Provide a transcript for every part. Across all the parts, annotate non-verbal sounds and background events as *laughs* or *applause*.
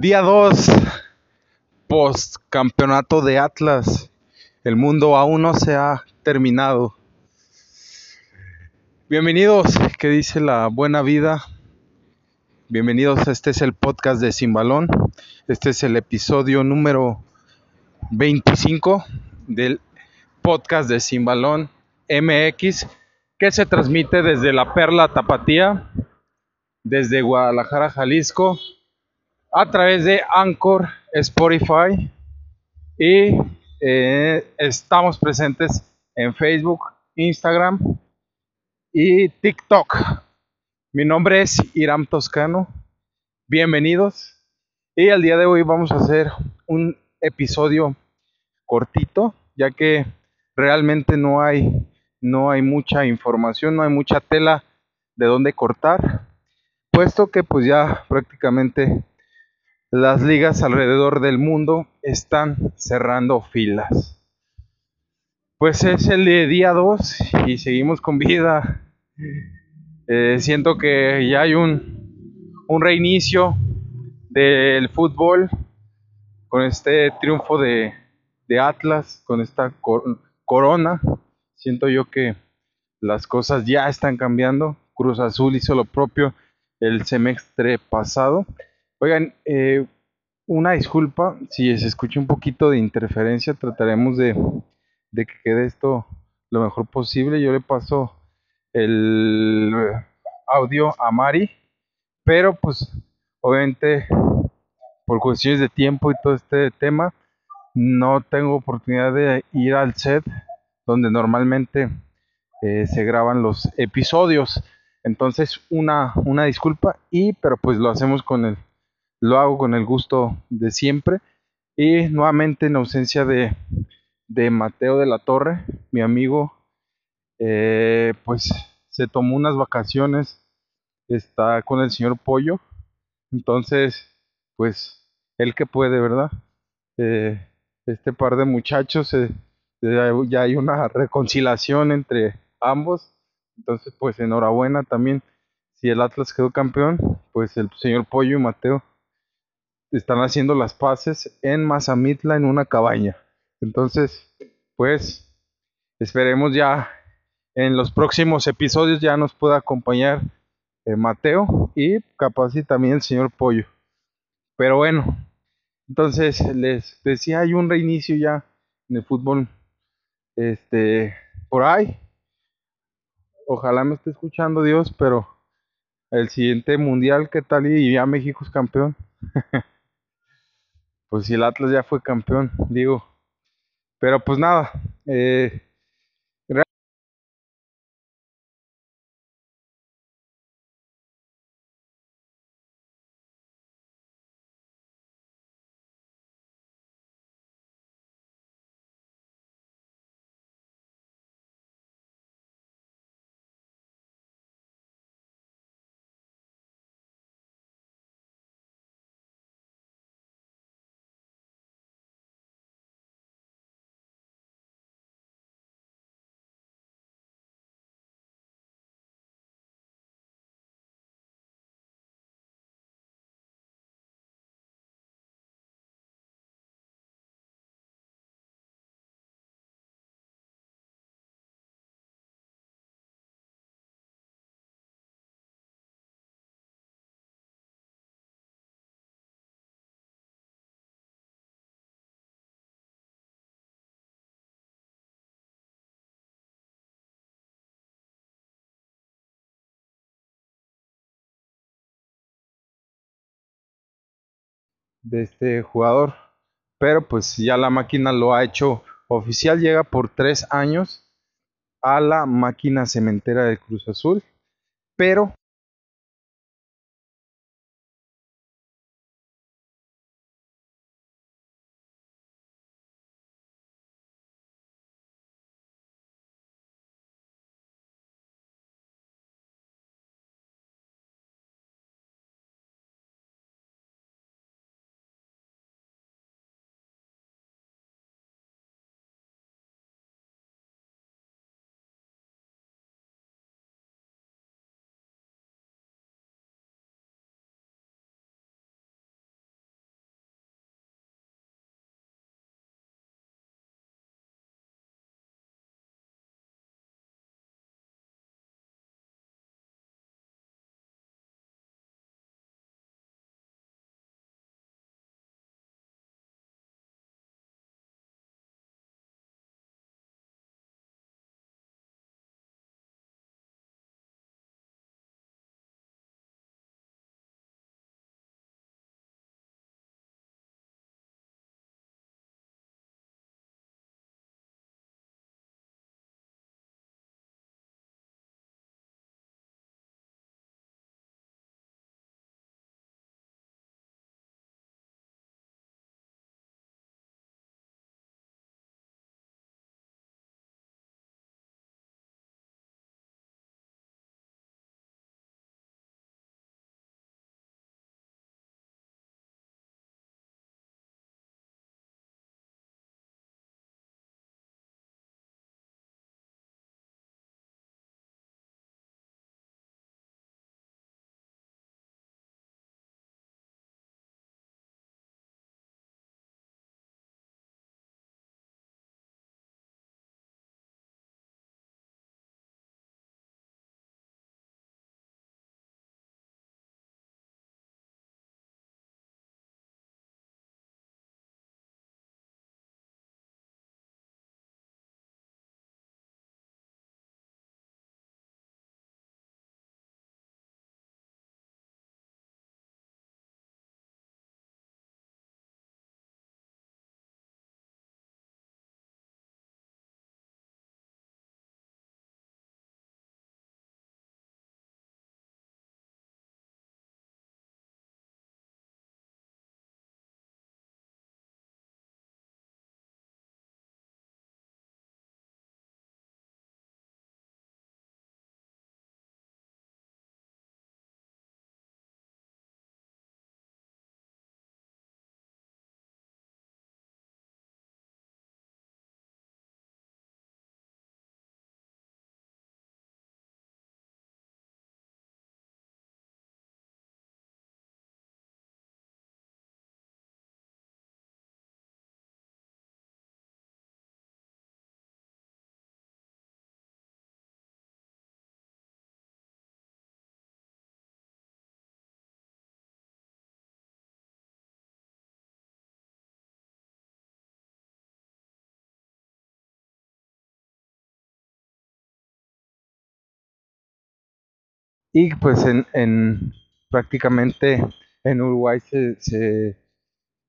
Día 2, post campeonato de Atlas. El mundo aún no se ha terminado. Bienvenidos, que dice la buena vida. Bienvenidos, este es el podcast de Sin Balón. Este es el episodio número 25 del podcast de Sin Balón MX, que se transmite desde la Perla Tapatía, desde Guadalajara, Jalisco a través de Anchor, Spotify y eh, estamos presentes en Facebook, Instagram y TikTok. Mi nombre es Iram Toscano. Bienvenidos. Y el día de hoy vamos a hacer un episodio cortito, ya que realmente no hay no hay mucha información, no hay mucha tela de dónde cortar, puesto que pues ya prácticamente las ligas alrededor del mundo están cerrando filas. Pues es el día 2 y seguimos con vida. Eh, siento que ya hay un, un reinicio del fútbol con este triunfo de, de Atlas, con esta corona. Siento yo que las cosas ya están cambiando. Cruz Azul hizo lo propio el semestre pasado. Oigan, eh, una disculpa si se escucha un poquito de interferencia, trataremos de, que quede esto lo mejor posible. Yo le paso el audio a Mari, pero pues obviamente por cuestiones de tiempo y todo este tema, no tengo oportunidad de ir al set donde normalmente eh, se graban los episodios. Entonces, una, una disculpa, y pero pues lo hacemos con el lo hago con el gusto de siempre. Y nuevamente en ausencia de, de Mateo de la Torre, mi amigo, eh, pues se tomó unas vacaciones, está con el señor Pollo. Entonces, pues él que puede, ¿verdad? Eh, este par de muchachos, eh, ya hay una reconciliación entre ambos. Entonces, pues enhorabuena también. Si el Atlas quedó campeón, pues el señor Pollo y Mateo están haciendo las paces en Mazamitla en una cabaña. Entonces, pues esperemos ya en los próximos episodios ya nos pueda acompañar eh, Mateo y capaz y también el señor Pollo. Pero bueno, entonces les decía, hay un reinicio ya en el fútbol este por ahí. Ojalá me esté escuchando Dios, pero el siguiente mundial, ¿qué tal? Y ya México es campeón. *laughs* pues si el Atlas ya fue campeón, digo. Pero pues nada, eh, de este jugador. Pero pues ya la máquina lo ha hecho oficial, llega por tres años a la máquina cementera de Cruz Azul. Pero Y pues en, en prácticamente en Uruguay se, se,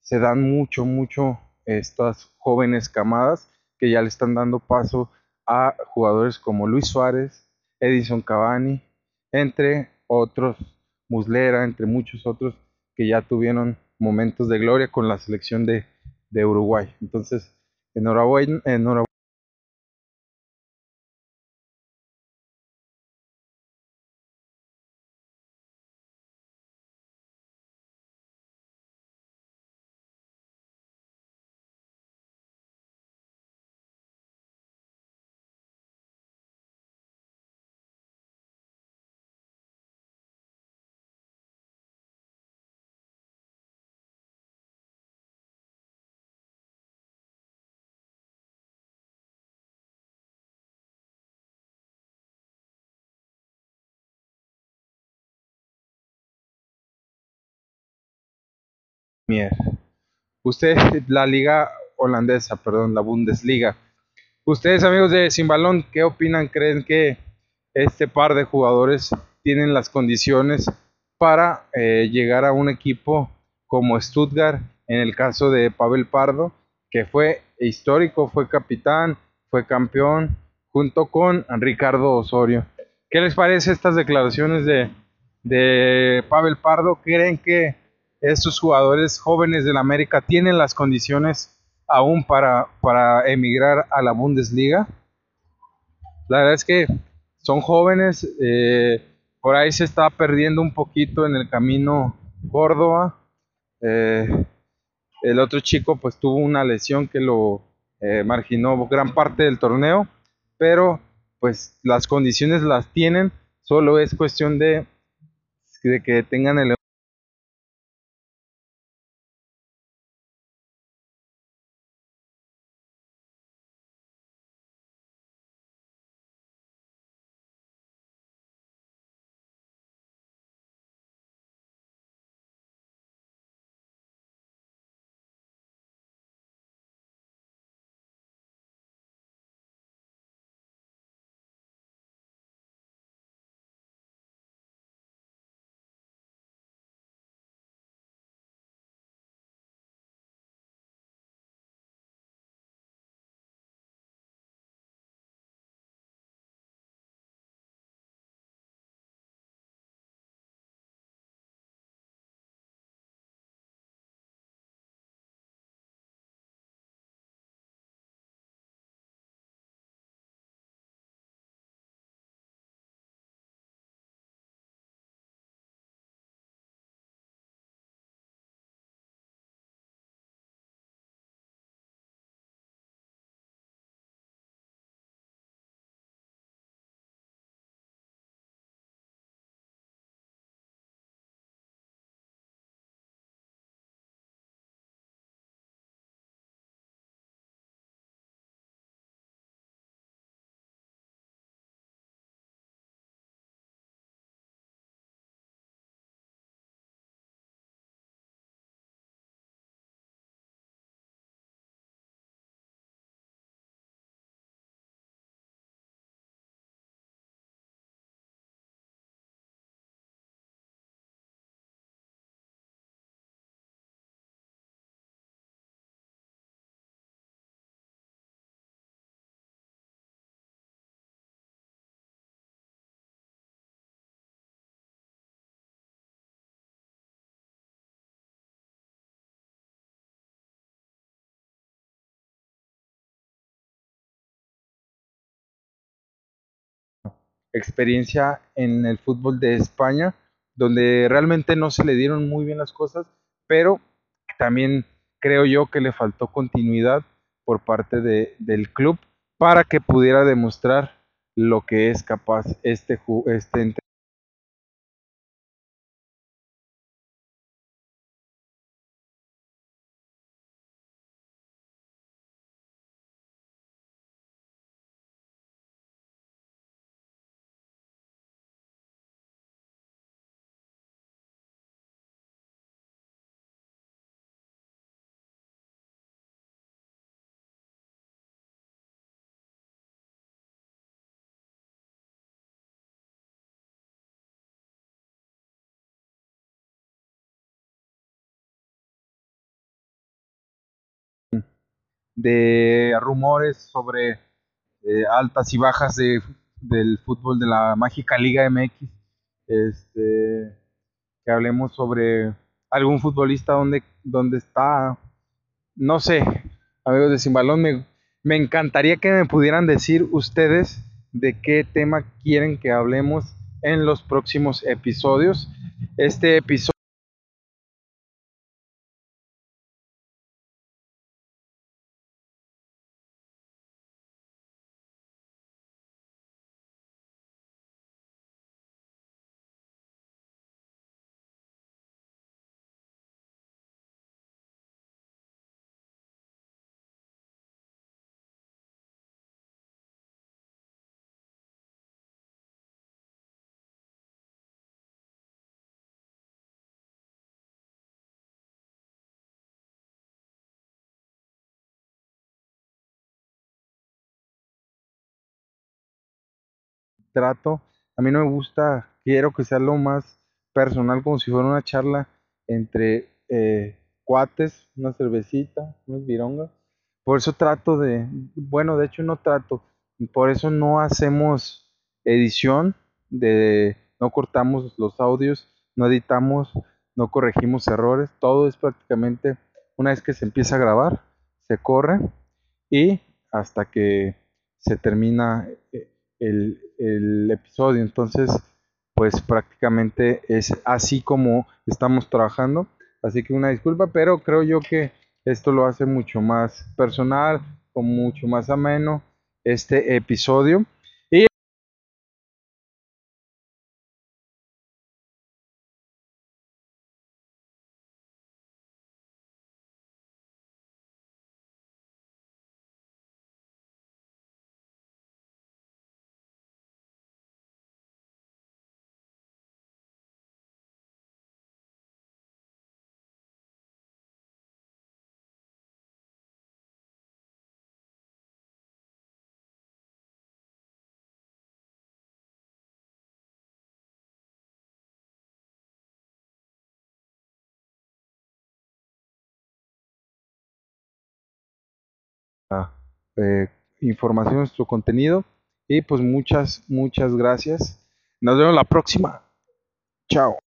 se dan mucho, mucho estas jóvenes camadas que ya le están dando paso a jugadores como Luis Suárez, Edison Cavani, entre otros, Muslera, entre muchos otros que ya tuvieron momentos de gloria con la selección de, de Uruguay. Entonces, enhorabuena, enhorabuena. Usted, *laughs* la liga holandesa, perdón, la Bundesliga. Ustedes, amigos de Sin Balón, ¿qué opinan? ¿Creen que este par de jugadores tienen las condiciones para eh, llegar a un equipo como Stuttgart? En el caso de Pavel Pardo, que fue histórico, fue capitán, fue campeón, junto con Ricardo Osorio. ¿Qué les parece estas declaraciones de, de Pavel Pardo? ¿Creen que estos jugadores jóvenes del América tienen las condiciones aún para, para emigrar a la Bundesliga. La verdad es que son jóvenes, eh, por ahí se está perdiendo un poquito en el camino Córdoba. Eh, el otro chico pues tuvo una lesión que lo eh, marginó gran parte del torneo, pero pues las condiciones las tienen, solo es cuestión de, de que tengan el experiencia en el fútbol de España, donde realmente no se le dieron muy bien las cosas, pero también creo yo que le faltó continuidad por parte de, del club para que pudiera demostrar lo que es capaz este, este de rumores sobre eh, altas y bajas de, del fútbol de la mágica Liga MX. Este, que hablemos sobre algún futbolista donde, está, no sé, amigos de Simbalón, me, me encantaría que me pudieran decir ustedes de qué tema quieren que hablemos en los próximos episodios. Este episodio trato. A mí no me gusta, quiero que sea lo más personal, como si fuera una charla entre eh, cuates, una cervecita, unas virongas. Por eso trato de, bueno, de hecho no trato, por eso no hacemos edición, de, no cortamos los audios, no editamos, no corregimos errores, todo es prácticamente una vez que se empieza a grabar, se corre y hasta que se termina eh, el, episodio. Entonces, pues prácticamente es así como estamos trabajando. Así que una disculpa, pero creo yo que esto lo hace mucho más personal, o mucho más ameno este episodio. Eh, información, nuestro contenido. Y pues muchas, muchas gracias. Nos vemos la próxima. Chao.